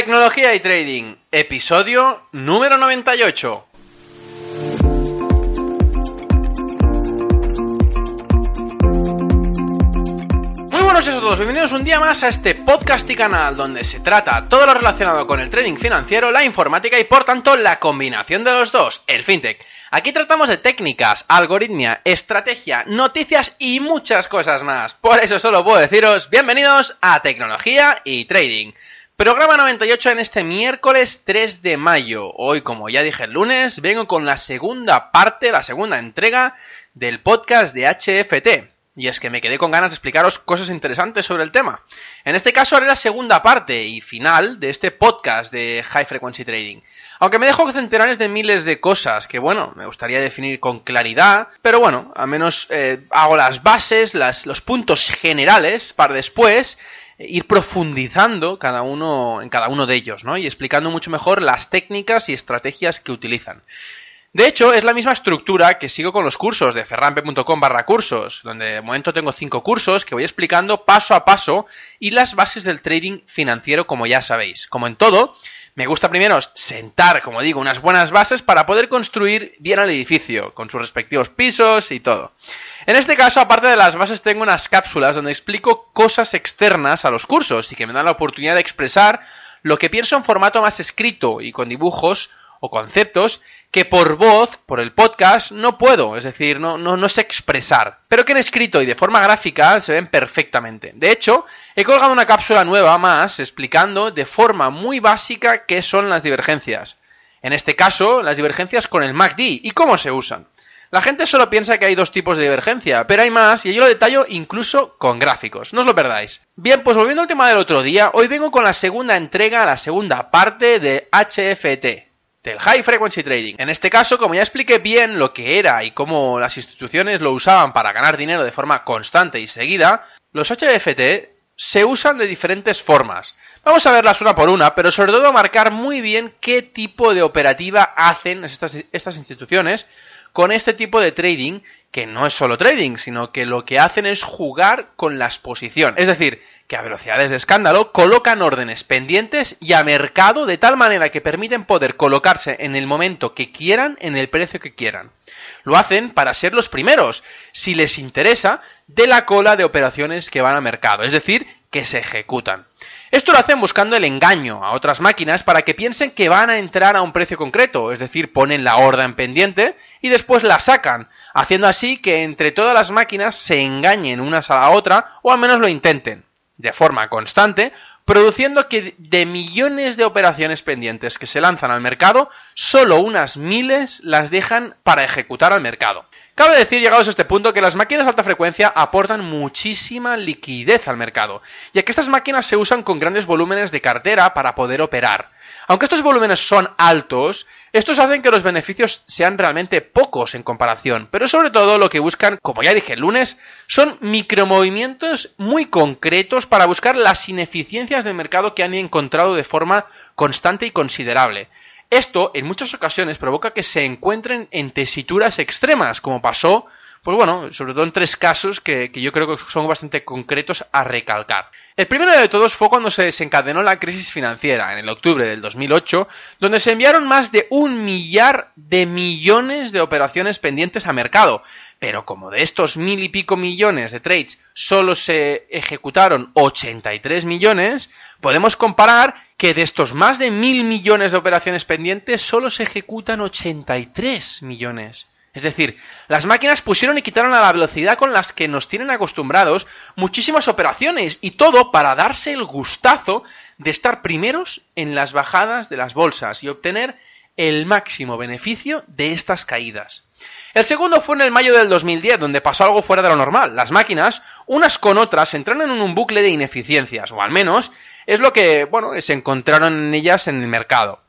Tecnología y Trading, episodio número 98. Muy buenos días a todos, bienvenidos un día más a este podcast y canal donde se trata todo lo relacionado con el trading financiero, la informática y por tanto la combinación de los dos, el fintech. Aquí tratamos de técnicas, algoritmia, estrategia, noticias y muchas cosas más. Por eso solo puedo deciros bienvenidos a Tecnología y Trading. Programa 98 en este miércoles 3 de mayo. Hoy, como ya dije el lunes, vengo con la segunda parte, la segunda entrega del podcast de HFT. Y es que me quedé con ganas de explicaros cosas interesantes sobre el tema. En este caso haré la segunda parte y final de este podcast de High Frequency Trading. Aunque me dejo centenares de miles de cosas que, bueno, me gustaría definir con claridad, pero bueno, al menos eh, hago las bases, los puntos generales para después ir profundizando cada uno en cada uno de ellos, ¿no? Y explicando mucho mejor las técnicas y estrategias que utilizan. De hecho, es la misma estructura que sigo con los cursos de ferrampe.com barra cursos, donde de momento tengo cinco cursos que voy explicando paso a paso y las bases del trading financiero, como ya sabéis. Como en todo, me gusta primero sentar, como digo, unas buenas bases para poder construir bien el edificio, con sus respectivos pisos y todo. En este caso, aparte de las bases, tengo unas cápsulas donde explico cosas externas a los cursos y que me dan la oportunidad de expresar lo que pienso en formato más escrito y con dibujos o conceptos que por voz, por el podcast, no puedo, es decir, no, no, no sé expresar, pero que en escrito y de forma gráfica se ven perfectamente. De hecho, he colgado una cápsula nueva más explicando de forma muy básica qué son las divergencias. En este caso, las divergencias con el MACD y cómo se usan. La gente solo piensa que hay dos tipos de divergencia, pero hay más y yo lo detallo incluso con gráficos, no os lo perdáis. Bien, pues volviendo al tema del otro día, hoy vengo con la segunda entrega, la segunda parte de HFT, del High Frequency Trading. En este caso, como ya expliqué bien lo que era y cómo las instituciones lo usaban para ganar dinero de forma constante y seguida, los HFT se usan de diferentes formas. Vamos a verlas una por una, pero sobre todo marcar muy bien qué tipo de operativa hacen estas, estas instituciones con este tipo de trading, que no es solo trading, sino que lo que hacen es jugar con las posiciones. Es decir, que a velocidades de escándalo colocan órdenes pendientes y a mercado de tal manera que permiten poder colocarse en el momento que quieran, en el precio que quieran. Lo hacen para ser los primeros, si les interesa, de la cola de operaciones que van a mercado, es decir, que se ejecutan. Esto lo hacen buscando el engaño a otras máquinas para que piensen que van a entrar a un precio concreto, es decir, ponen la orden pendiente y después la sacan, haciendo así que entre todas las máquinas se engañen unas a la otra o al menos lo intenten de forma constante, produciendo que de millones de operaciones pendientes que se lanzan al mercado, solo unas miles las dejan para ejecutar al mercado. Cabe decir, llegados a este punto, que las máquinas de alta frecuencia aportan muchísima liquidez al mercado, ya que estas máquinas se usan con grandes volúmenes de cartera para poder operar. Aunque estos volúmenes son altos, estos hacen que los beneficios sean realmente pocos en comparación, pero sobre todo lo que buscan, como ya dije el lunes, son micromovimientos muy concretos para buscar las ineficiencias del mercado que han encontrado de forma constante y considerable. Esto, en muchas ocasiones, provoca que se encuentren en tesituras extremas, como pasó, pues bueno, sobre todo en tres casos que, yo creo que son bastante concretos a recalcar. El primero de todos fue cuando se desencadenó la crisis financiera, en el octubre del 2008, donde se enviaron más de un millar de millones de operaciones pendientes a mercado. Pero como de estos mil y pico millones de trades solo se ejecutaron 83 millones, podemos comparar que de estos más de mil millones de operaciones pendientes solo se ejecutan 83 millones. Es decir, las máquinas pusieron y quitaron a la velocidad con las que nos tienen acostumbrados muchísimas operaciones y todo para darse el gustazo de estar primeros en las bajadas de las bolsas y obtener el máximo beneficio de estas caídas. El segundo fue en el mayo del 2010, donde pasó algo fuera de lo normal. Las máquinas, unas con otras, entraron en un bucle de ineficiencias, o al menos es lo que, bueno, se encontraron en ellas en el mercado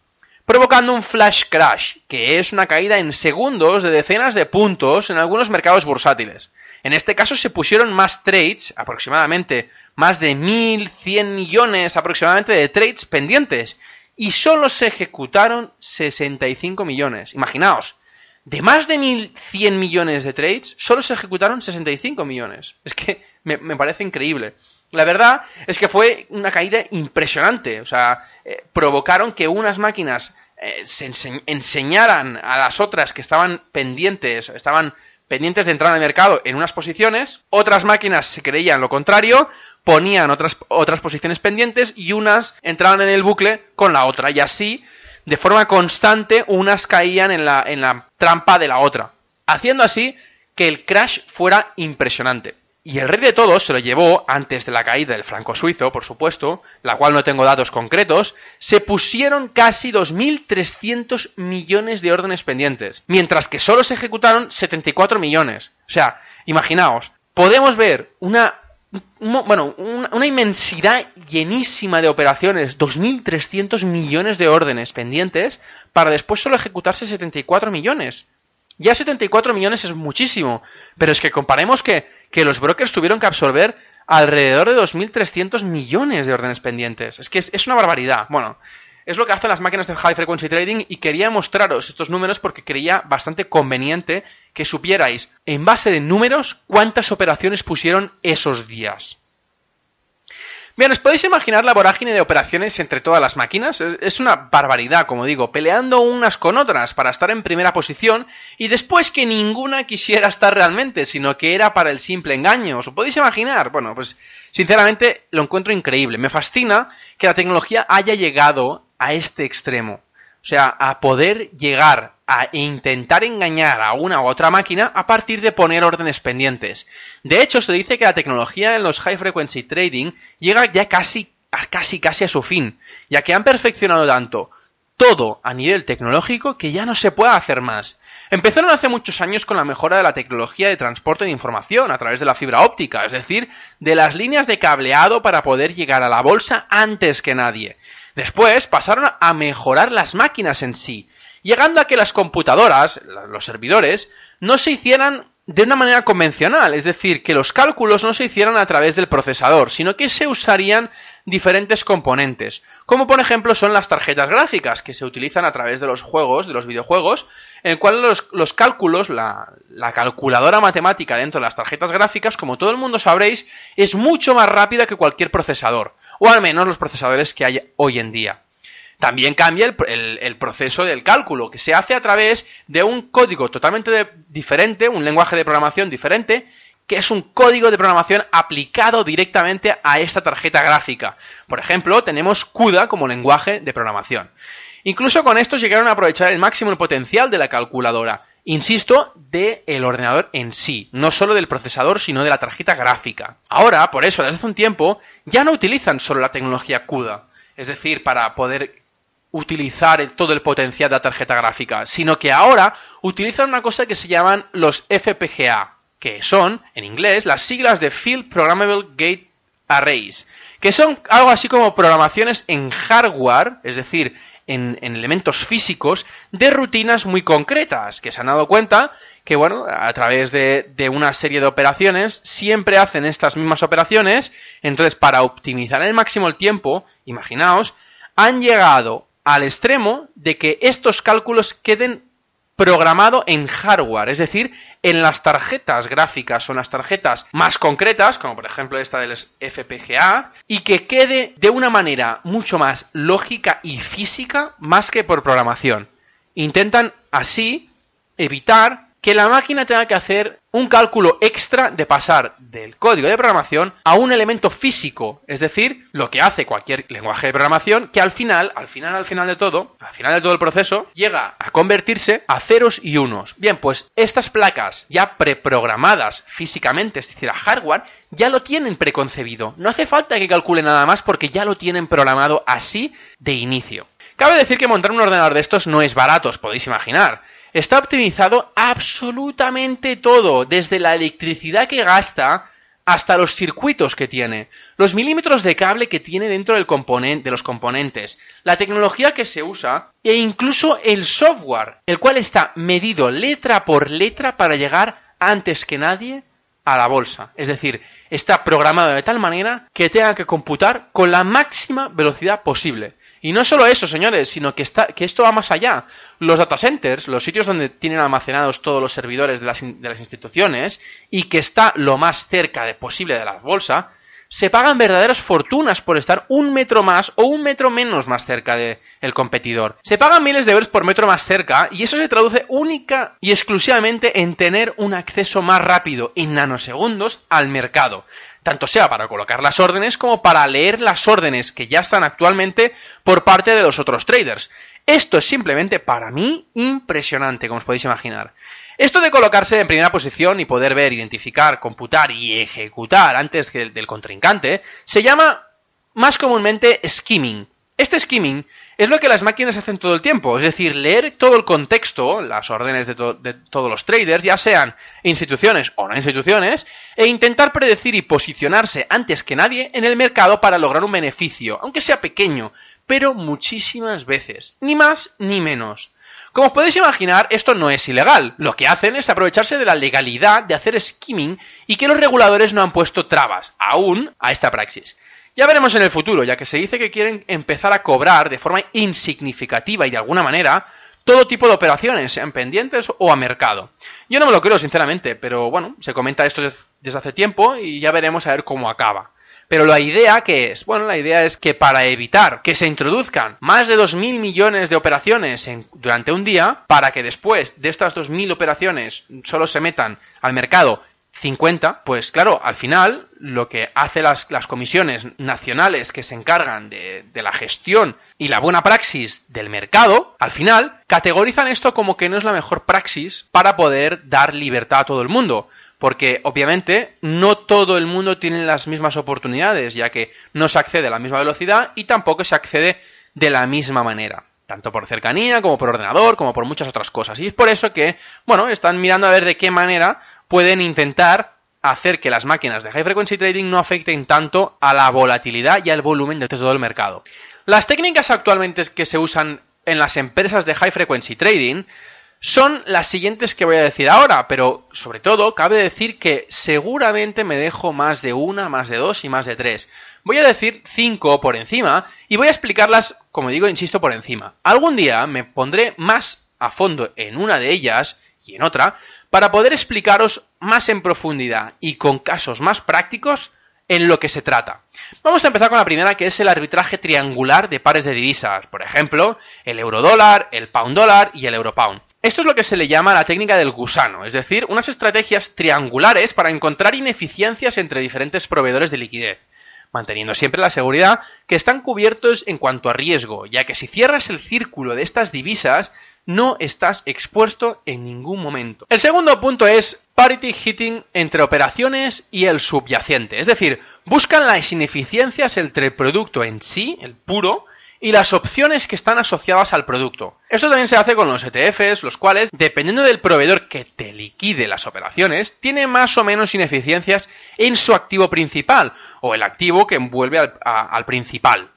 provocando un flash crash, que es una caída en segundos de decenas de puntos en algunos mercados bursátiles. En este caso se pusieron más trades, aproximadamente más de 1.100 millones aproximadamente de trades pendientes, y solo se ejecutaron 65 millones. Imaginaos, de más de 1.100 millones de trades, solo se ejecutaron 65 millones. Es que me, me parece increíble. La verdad es que fue una caída impresionante. O sea, eh, provocaron que unas máquinas eh, se enseñaran a las otras que estaban pendientes, estaban pendientes de entrar al mercado en unas posiciones, otras máquinas se creían lo contrario, ponían otras, otras posiciones pendientes y unas entraban en el bucle con la otra. Y así, de forma constante, unas caían en la, en la trampa de la otra. Haciendo así que el crash fuera impresionante. Y el rey de todos se lo llevó, antes de la caída del franco suizo, por supuesto, la cual no tengo datos concretos, se pusieron casi 2.300 millones de órdenes pendientes, mientras que solo se ejecutaron 74 millones. O sea, imaginaos, podemos ver una, bueno, una inmensidad llenísima de operaciones, 2.300 millones de órdenes pendientes, para después solo ejecutarse 74 millones. Ya 74 millones es muchísimo, pero es que comparemos que, los brokers tuvieron que absorber alrededor de 2.300 millones de órdenes pendientes. Es que es, una barbaridad. Bueno, es lo que hacen las máquinas de high frequency trading y quería mostraros estos números porque creía bastante conveniente que supierais en base de números cuántas operaciones pusieron esos días. Bien, ¿os podéis imaginar la vorágine de operaciones entre todas las máquinas? Es una barbaridad, como digo, peleando unas con otras para estar en primera posición y después que ninguna quisiera estar realmente, sino que era para el simple engaño. ¿Os podéis imaginar? Bueno, pues sinceramente lo encuentro increíble. Me fascina que la tecnología haya llegado a este extremo. O sea, a poder llegar a intentar engañar a una u otra máquina a partir de poner órdenes pendientes. De hecho, se dice que la tecnología en los high frequency trading llega ya casi, casi, casi a su fin, ya que han perfeccionado tanto todo a nivel tecnológico que ya no se puede hacer más. Empezaron hace muchos años con la mejora de la tecnología de transporte de información a través de la fibra óptica, es decir, de las líneas de cableado para poder llegar a la bolsa antes que nadie. Después pasaron a mejorar las máquinas en sí, llegando a que las computadoras, los servidores, no se hicieran de una manera convencional, es decir, que los cálculos no se hicieran a través del procesador, sino que se usarían diferentes componentes, como por ejemplo son las tarjetas gráficas, que se utilizan a través de los juegos, de los videojuegos, en el cual los, cálculos, la, la, calculadora matemática dentro de las tarjetas gráficas, como todo el mundo sabréis, es mucho más rápida que cualquier procesador o al menos los procesadores que hay hoy en día. También cambia el, proceso del cálculo, que se hace a través de un código totalmente diferente, un lenguaje de programación diferente, que es un código de programación aplicado directamente a esta tarjeta gráfica. Por ejemplo, tenemos CUDA como lenguaje de programación. Incluso con esto llegaron a aprovechar el máximo potencial de la calculadora. Insisto, del el ordenador en sí, no solo del procesador, sino de la tarjeta gráfica. Ahora, por eso, desde hace un tiempo, ya no utilizan solo la tecnología CUDA, es decir, para poder utilizar todo el potencial de la tarjeta gráfica, sino que ahora utilizan una cosa que se llaman los FPGA, que son, en inglés, las siglas de Field Programmable Gate Arrays, que son algo así como programaciones en hardware, es decir, en, elementos físicos de rutinas muy concretas, que se han dado cuenta que, bueno, a través de, de, una serie de operaciones siempre hacen estas mismas operaciones, entonces para optimizar al máximo el tiempo, imaginaos, han llegado al extremo de que estos cálculos queden programado en hardware, es decir, en las tarjetas gráficas o en las tarjetas más concretas, como por ejemplo esta del FPGA, y que quede de una manera mucho más lógica y física más que por programación. Intentan así evitar que la máquina tenga que hacer un cálculo extra de pasar del código de programación a un elemento físico, es decir, lo que hace cualquier lenguaje de programación que al final, al final, al final de todo, al final de todo el proceso, llega a convertirse a ceros y unos. Bien, pues estas placas ya preprogramadas físicamente, es decir, a hardware, ya lo tienen preconcebido. No hace falta que calcule nada más porque ya lo tienen programado así de inicio. Cabe decir que montar un ordenador de estos no es barato, os podéis imaginar. Está optimizado absolutamente todo, desde la electricidad que gasta hasta los circuitos que tiene, los milímetros de cable que tiene dentro de los componentes, la tecnología que se usa e incluso el software, el cual está medido letra por letra para llegar antes que nadie a la bolsa. Es decir, está programado de tal manera que tenga que computar con la máxima velocidad posible. Y no solo eso, señores, sino que, está, que esto va más allá. Los data centers, los sitios donde tienen almacenados todos los servidores de las, de las instituciones y que está lo más cerca de posible de la bolsa, se pagan verdaderas fortunas por estar un metro más o un metro menos más cerca del competidor. Se pagan miles de euros por metro más cerca y eso se traduce única y exclusivamente en tener un acceso más rápido, en nanosegundos, al mercado tanto sea para colocar las órdenes como para leer las órdenes que ya están actualmente por parte de los otros traders. Esto es simplemente para mí impresionante, como os podéis imaginar. Esto de colocarse en primera posición y poder ver, identificar, computar y ejecutar antes que el del contrincante se llama más comúnmente skimming. Este skimming es lo que las máquinas hacen todo el tiempo, es decir, leer todo el contexto, las órdenes de, todos los traders, ya sean instituciones o no instituciones, e intentar predecir y posicionarse antes que nadie en el mercado para lograr un beneficio, aunque sea pequeño, pero muchísimas veces, ni más ni menos. Como os podéis imaginar, esto no es ilegal. Lo que hacen es aprovecharse de la legalidad de hacer skimming y que los reguladores no han puesto trabas, aún, a esta praxis. Ya veremos en el futuro, ya que se dice que quieren empezar a cobrar de forma insignificativa y de alguna manera todo tipo de operaciones, sean pendientes o a mercado. Yo no me lo creo, sinceramente, pero bueno, se comenta esto desde hace tiempo y ya veremos a ver cómo acaba. Pero la idea que es, bueno, la idea es que para evitar que se introduzcan más de 2.000 millones de operaciones durante un día, para que después de estas 2.000 operaciones solo se metan al mercado 50, pues claro, al final lo que hace las, comisiones nacionales que se encargan de, de, la gestión y la buena praxis del mercado, al final categorizan esto como que no es la mejor praxis para poder dar libertad a todo el mundo porque obviamente no todo el mundo tiene las mismas oportunidades, ya que no se accede a la misma velocidad y tampoco se accede de la misma manera, tanto por cercanía como por ordenador, como por muchas otras cosas. Y es por eso que, bueno, están mirando a ver de qué manera pueden intentar hacer que las máquinas de high frequency trading no afecten tanto a la volatilidad y al volumen de todo el mercado. Las técnicas actualmente que se usan en las empresas de high frequency trading son las siguientes que voy a decir ahora, pero sobre todo cabe decir que seguramente me dejo más de una, más de dos y más de tres. Voy a decir cinco por encima y voy a explicarlas, como digo, insisto, por encima. Algún día me pondré más a fondo en una de ellas y en otra para poder explicaros más en profundidad y con casos más prácticos en lo que se trata. Vamos a empezar con la primera, que es el arbitraje triangular de pares de divisas. Por ejemplo, el euro dólar, el pound dólar y el euro pound. Esto es lo que se le llama la técnica del gusano, es decir, unas estrategias triangulares para encontrar ineficiencias entre diferentes proveedores de liquidez, manteniendo siempre la seguridad que están cubiertos en cuanto a riesgo, ya que si cierras el círculo de estas divisas, no estás expuesto en ningún momento. El segundo punto es parity hitting entre operaciones y el subyacente, es decir, buscan las ineficiencias entre el producto en sí, el puro, y las opciones que están asociadas al producto. Esto también se hace con los ETFs, los cuales, dependiendo del proveedor que te liquide las operaciones, tiene más o menos ineficiencias en su activo principal, o el activo que envuelve al, al principal,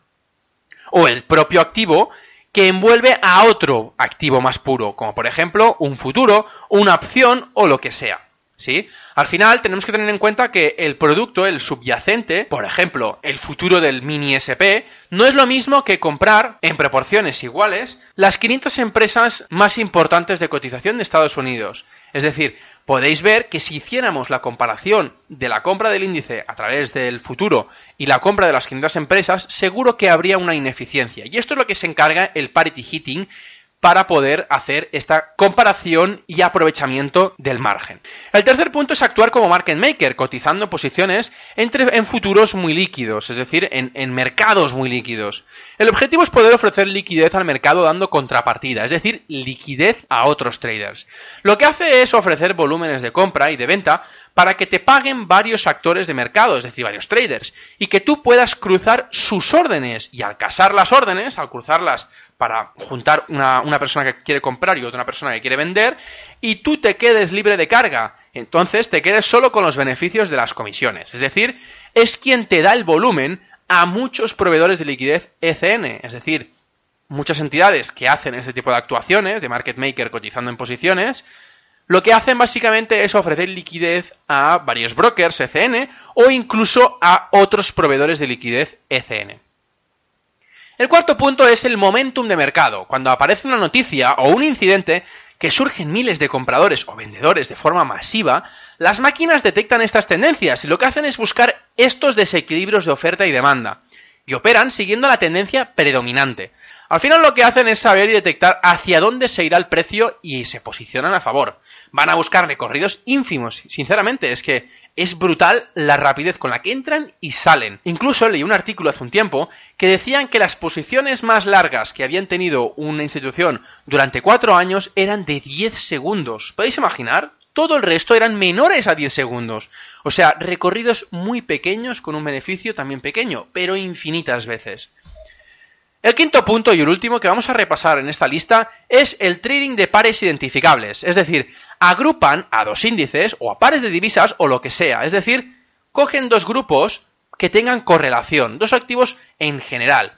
o el propio activo que envuelve a otro activo más puro, como por ejemplo un futuro, una opción o lo que sea. ¿Sí? Al final tenemos que tener en cuenta que el producto, el subyacente, por ejemplo, el futuro del mini SP, no es lo mismo que comprar en proporciones iguales las 500 empresas más importantes de cotización de Estados Unidos. Es decir, podéis ver que si hiciéramos la comparación de la compra del índice a través del futuro y la compra de las 500 empresas, seguro que habría una ineficiencia. Y esto es lo que se encarga el parity hitting para poder hacer esta comparación y aprovechamiento del margen. El tercer punto es actuar como market maker, cotizando posiciones en futuros muy líquidos, es decir, en, en mercados muy líquidos. El objetivo es poder ofrecer liquidez al mercado dando contrapartida, es decir, liquidez a otros traders. Lo que hace es ofrecer volúmenes de compra y de venta para que te paguen varios actores de mercado, es decir, varios traders, y que tú puedas cruzar sus órdenes. Y al casar las órdenes, al cruzarlas para juntar una, una, persona que quiere comprar y otra persona que quiere vender, y tú te quedes libre de carga. Entonces te quedes solo con los beneficios de las comisiones. Es decir, es quien te da el volumen a muchos proveedores de liquidez ECN. Es decir, muchas entidades que hacen este tipo de actuaciones, de market maker cotizando en posiciones, lo que hacen básicamente es ofrecer liquidez a varios brokers ECN o incluso a otros proveedores de liquidez ECN. El cuarto punto es el momentum de mercado. Cuando aparece una noticia o un incidente que surgen miles de compradores o vendedores de forma masiva, las máquinas detectan estas tendencias y lo que hacen es buscar estos desequilibrios de oferta y demanda, y operan siguiendo la tendencia predominante. Al final lo que hacen es saber y detectar hacia dónde se irá el precio y se posicionan a favor. Van a buscar recorridos ínfimos. Sinceramente, es que es brutal la rapidez con la que entran y salen. Incluso leí un artículo hace un tiempo que decían que las posiciones más largas que habían tenido una institución durante cuatro años eran de 10 segundos. ¿Podéis imaginar? Todo el resto eran menores a 10 segundos. O sea, recorridos muy pequeños con un beneficio también pequeño, pero infinitas veces. El quinto punto y el último que vamos a repasar en esta lista es el trading de pares identificables, es decir, agrupan a dos índices o a pares de divisas o lo que sea, es decir, cogen dos grupos que tengan correlación, dos activos en general,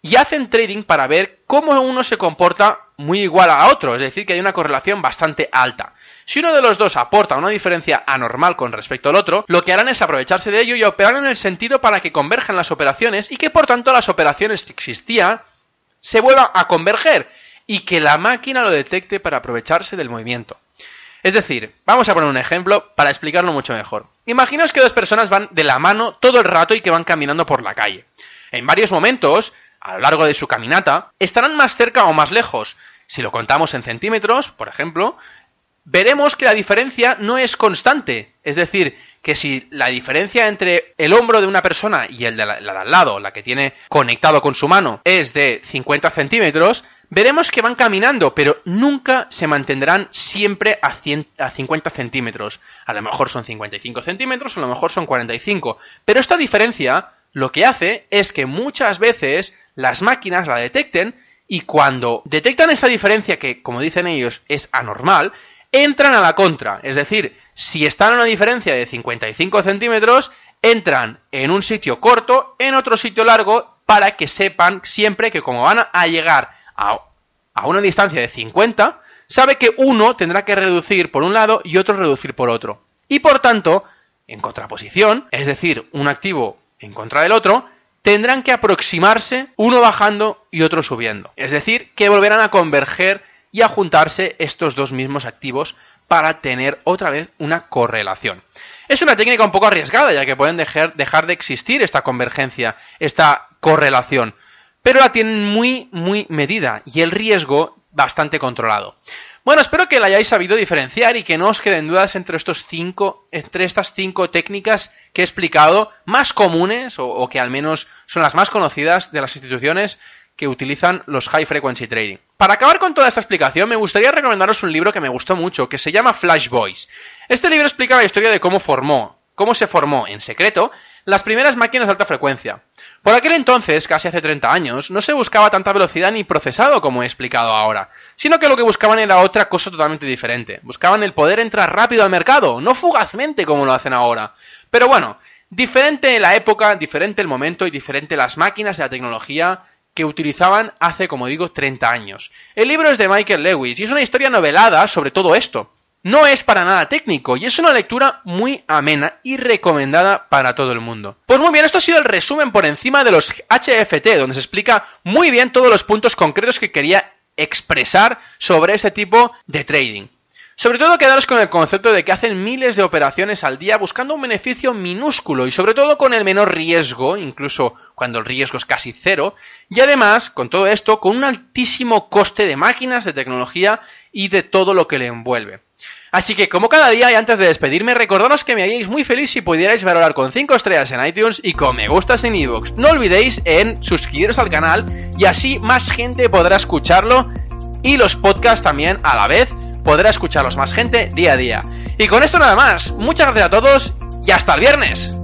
y hacen trading para ver cómo uno se comporta muy igual a otro, es decir, que hay una correlación bastante alta. Si uno de los dos aporta una diferencia anormal con respecto al otro, lo que harán es aprovecharse de ello y operar en el sentido para que converjan las operaciones y que por tanto las operaciones que existían se vuelvan a converger y que la máquina lo detecte para aprovecharse del movimiento. Es decir, vamos a poner un ejemplo para explicarlo mucho mejor. Imaginaos que dos personas van de la mano todo el rato y que van caminando por la calle. En varios momentos, a lo largo de su caminata, estarán más cerca o más lejos. Si lo contamos en centímetros, por ejemplo, veremos que la diferencia no es constante. Es decir, que si la diferencia entre el hombro de una persona y el de, la, de al lado, la que tiene conectado con su mano, es de 50 centímetros, veremos que van caminando, pero nunca se mantendrán siempre a, 100, a 50 centímetros. A lo mejor son 55 centímetros, a lo mejor son 45. Pero esta diferencia lo que hace es que muchas veces las máquinas la detecten y cuando detectan esta diferencia que, como dicen ellos, es anormal, entran a la contra. Es decir, si están a una diferencia de 55 centímetros, entran en un sitio corto, en otro sitio largo, para que sepan siempre que como van a llegar a, a una distancia de 50, sabe que uno tendrá que reducir por un lado y otro reducir por otro. Y por tanto, en contraposición, es decir, un activo en contra del otro, tendrán que aproximarse uno bajando y otro subiendo. Es decir, que volverán a converger y a juntarse estos dos mismos activos para tener otra vez una correlación. Es una técnica un poco arriesgada, ya que pueden dejar, dejar de existir esta convergencia, esta correlación, pero la tienen muy, muy medida y el riesgo bastante controlado. Bueno, espero que la hayáis sabido diferenciar y que no os queden dudas entre estos cinco, entre estas cinco técnicas que he explicado, más comunes, o, o que al menos son las más conocidas de las instituciones que utilizan los high frequency trading. Para acabar con toda esta explicación, me gustaría recomendaros un libro que me gustó mucho, que se llama Flash Boys. Este libro explica la historia de cómo formó, cómo se formó en secreto las primeras máquinas de alta frecuencia. Por aquel entonces, casi hace 30 años, no se buscaba tanta velocidad ni procesado como he explicado ahora, sino que lo que buscaban era otra cosa totalmente diferente. Buscaban el poder entrar rápido al mercado, no fugazmente como lo hacen ahora. Pero bueno, diferente la época, diferente el momento y diferente las máquinas y la tecnología que utilizaban hace, como digo, 30 años. El libro es de Michael Lewis y es una historia novelada sobre todo esto. No es para nada técnico y es una lectura muy amena y recomendada para todo el mundo. Pues muy bien, esto ha sido el resumen por encima de los HFT, donde se explica muy bien todos los puntos concretos que quería expresar sobre este tipo de trading. Sobre todo quedaros con el concepto de que hacen miles de operaciones al día buscando un beneficio minúsculo y sobre todo con el menor riesgo, incluso cuando el riesgo es casi cero, y además, con todo esto, con un altísimo coste de máquinas, de tecnología y de todo lo que le envuelve. Así que como cada día y antes de despedirme, recordaros que me haríais muy feliz si pudierais valorar con 5 estrellas en iTunes y con me gustas en iVoox. No olvidéis en suscribiros al canal y así más gente podrá escucharlo y los podcasts también a la vez podrá escucharlos más gente día a día. Y con esto nada más, muchas gracias a todos y hasta el viernes.